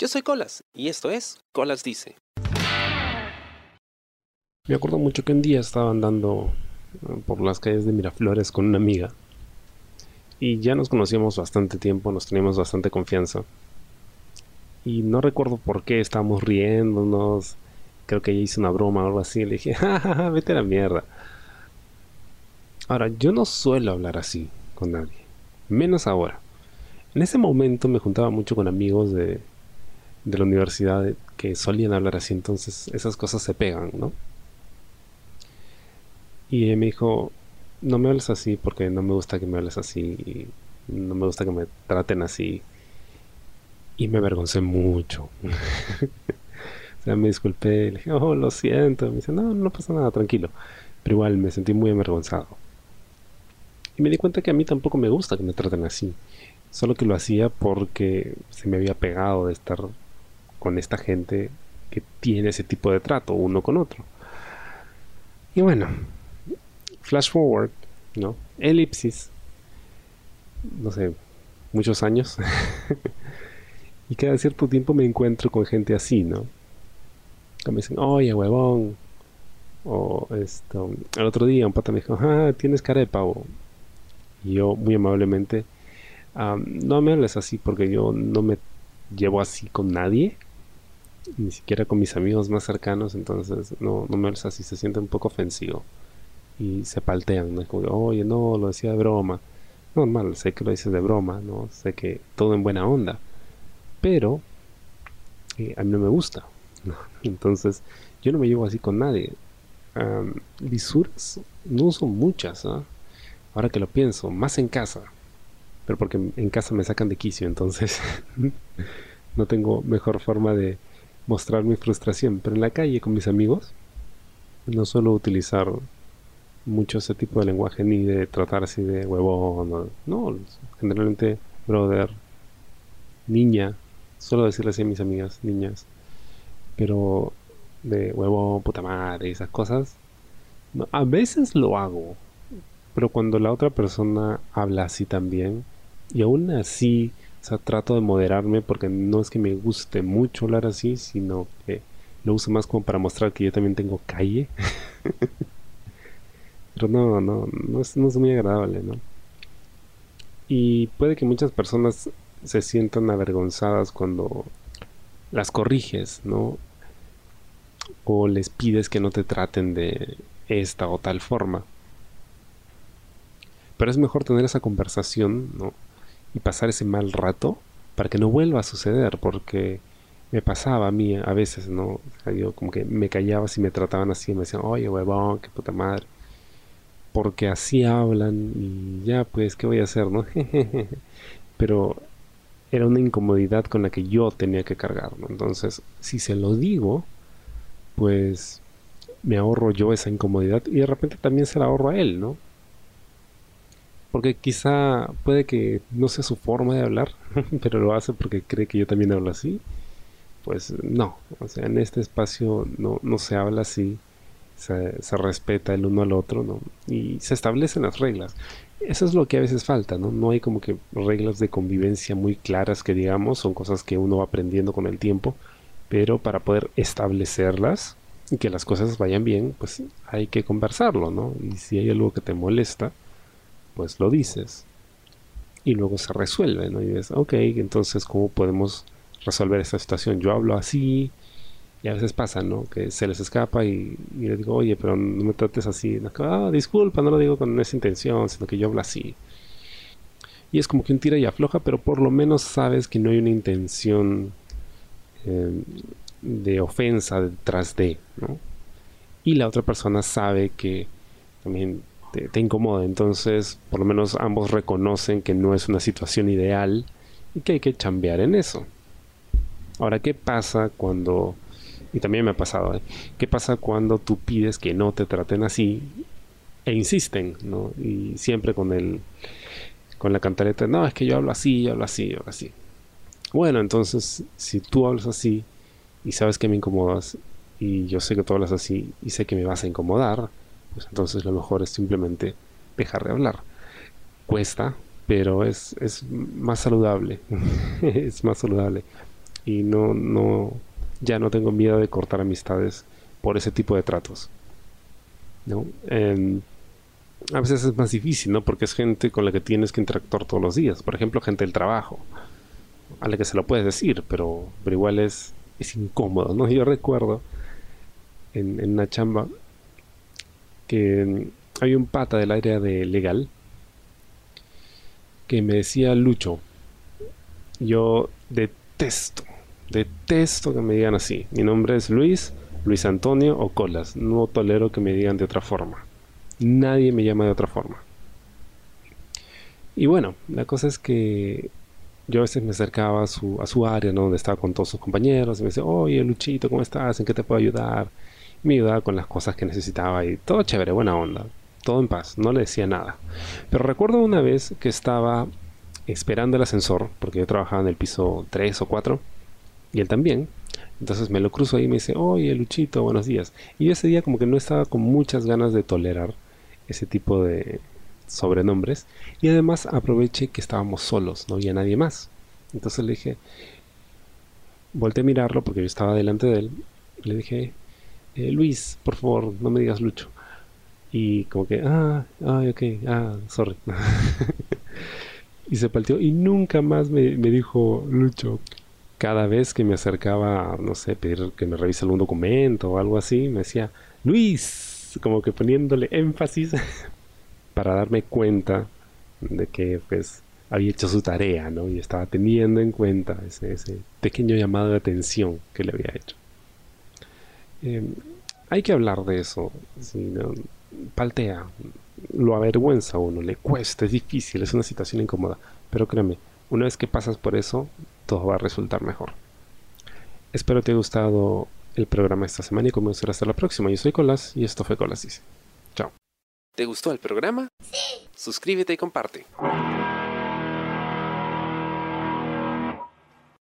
Yo soy Colas y esto es Colas Dice. Me acuerdo mucho que un día estaba andando eh, por las calles de Miraflores con una amiga y ya nos conocíamos bastante tiempo, nos teníamos bastante confianza. Y no recuerdo por qué estábamos riéndonos. Creo que ella hizo una broma o algo así. Le dije, ja, vete a la mierda. Ahora, yo no suelo hablar así con nadie. Menos ahora. En ese momento me juntaba mucho con amigos de, de la universidad que solían hablar así. Entonces esas cosas se pegan, ¿no? Y me dijo, no me hables así porque no me gusta que me hables así. no me gusta que me traten así. Y me avergoncé mucho. o sea, me disculpé. Le dije, oh, lo siento. Me dice, no, no pasa nada, tranquilo. Pero igual me sentí muy avergonzado. Y me di cuenta que a mí tampoco me gusta que me traten así. Solo que lo hacía porque se me había pegado de estar con esta gente que tiene ese tipo de trato uno con otro. Y bueno, flash forward, ¿no? Elipsis, no sé, muchos años. y cada cierto tiempo me encuentro con gente así, ¿no? Que me dicen, oye, huevón. O esto, el otro día un pata me dijo, ah, tienes cara de pavo. Y yo, muy amablemente, no me hables así porque yo no me llevo así con nadie. Ni siquiera con mis amigos más cercanos. Entonces, no, no me hables así, se siente un poco ofensivo y se paltean, ¿no? como, oye, no, lo decía de broma. Normal, sé que lo dices de broma, ¿no? Sé que todo en buena onda. Pero eh, a mí no me gusta. Entonces, yo no me llevo así con nadie. lisuras no uso muchas, ¿ah? Ahora que lo pienso, más en casa. Pero porque en casa me sacan de quicio, entonces no tengo mejor forma de mostrar mi frustración. Pero en la calle con mis amigos, no suelo utilizar mucho ese tipo de lenguaje ni de tratar así de huevón. No, generalmente, brother, niña, suelo decirle así a mis amigas, niñas, pero de huevón, puta madre, esas cosas, a veces lo hago, pero cuando la otra persona habla así también, y aún así, o sea, trato de moderarme porque no es que me guste mucho hablar así, sino que lo uso más como para mostrar que yo también tengo calle. Pero no, no, no es, muy agradable, ¿no? Y puede que muchas personas se sientan avergonzadas cuando las corriges, ¿no? O les pides que no te traten de esta o tal forma. Pero es mejor tener esa conversación, ¿no? Y pasar ese mal rato para que no vuelva a suceder, porque me pasaba a mí a veces, ¿no? yo como que me callaba si me trataban así, me decían, oye, huevón, qué puta madre porque así hablan y ya pues, ¿qué voy a hacer, no? Pero era una incomodidad con la que yo tenía que cargar, Entonces, si se lo digo, pues me ahorro yo esa incomodidad y de repente también se la ahorro a él, ¿no? Porque quizá puede que no sea su forma de hablar, pero lo hace porque cree que yo también hablo así. Pues no, o sea, en este espacio no, no se habla así se, respeta el uno al otro, ¿no? Y se establecen las reglas. Eso es lo que a veces falta, ¿no? No hay como que reglas de convivencia muy claras que digamos, son cosas que uno va aprendiendo con el tiempo, pero para poder establecerlas y que las cosas vayan bien, pues hay que conversarlo, ¿no? Y si hay algo que te molesta, pues lo dices. Y luego se resuelve, ¿no? Y dices, ok, entonces, ¿cómo podemos resolver esta situación? Yo hablo así, y a veces pasa, ¿no? Que se les escapa y, le digo, oye, pero no me trates así. ah, disculpa, no lo digo con esa intención, sino que yo hablo así. Y es como que un tira y afloja, pero por lo menos sabes que no hay una intención em, de ofensa detrás de, ¿no? Y la otra persona sabe que también te, incomoda. Entonces, por lo menos ambos reconocen que no es una situación ideal y que hay que chambear en eso. Ahora, ¿qué pasa cuando y también me ha pasado, ¿eh? ¿qué pasa cuando tú pides que no te traten así e insisten, ¿no? Y siempre con el con la cantareta, no, es que yo hablo así, yo hablo así, yo hablo así. Bueno, entonces, si tú hablas así y sabes que me incomodas y yo sé que tú hablas así y sé que me vas a incomodar, pues entonces lo mejor es simplemente dejar de hablar. Cuesta, pero es, es más saludable. es más saludable. y no, no, ya no tengo miedo de cortar amistades por ese tipo de tratos. ¿no? a veces es más difícil, ¿no? Porque es gente con la que tienes que interactuar todos los días. Por ejemplo, gente del trabajo, a la que se lo puedes decir, pero, pero igual es, es incómodo, ¿no? Yo recuerdo en, en una chamba que había un pata del área de legal que me decía Lucho. Yo detesto, detesto que me digan así. Mi nombre es Luis, Luis Antonio o Colas. No tolero que me digan de otra forma. Nadie me llama de otra forma. Y bueno, la cosa es que yo a veces me acercaba a su, a su área, ¿no? donde estaba con todos sus compañeros, y me decía, oye Luchito, ¿cómo estás? ¿En qué te puedo ayudar? Me ayudaba con las cosas que necesitaba y todo chévere, buena onda, todo en paz, no le decía nada. Pero recuerdo una vez que estaba esperando el ascensor, porque yo trabajaba en el piso 3 o 4, y él también, entonces me lo cruzo ahí y me dice, oye Luchito, buenos días. Y yo ese día como que no estaba con muchas ganas de tolerar ese tipo de sobrenombres. Y además aproveché que estábamos solos, no había nadie más. Entonces le dije, volteé a mirarlo porque yo estaba delante de él. Le dije, eh, Luis, por favor, no me digas Lucho. Y como que, ah, ay, ok, ah, sorry. y se partió y nunca más me, dijo Lucho cada vez que me acercaba, no sé, pedir que me revise algún documento o algo así, me decía, Luis, como que poniéndole énfasis para darme cuenta de que pues había hecho su tarea, ¿no? Y estaba teniendo en cuenta ese, pequeño llamado de atención que le había hecho. Em, hay que hablar de eso, paltea, lo avergüenza a uno, le cuesta, es difícil, es una situación incómoda, pero créeme, una vez que pasas por eso, todo va a resultar mejor. Espero te haya gustado el programa esta semana y comenzar hasta la próxima. Yo soy Colas y esto fue Colas Dice. Chao. ¿Te gustó el programa? Sí. Suscríbete y comparte.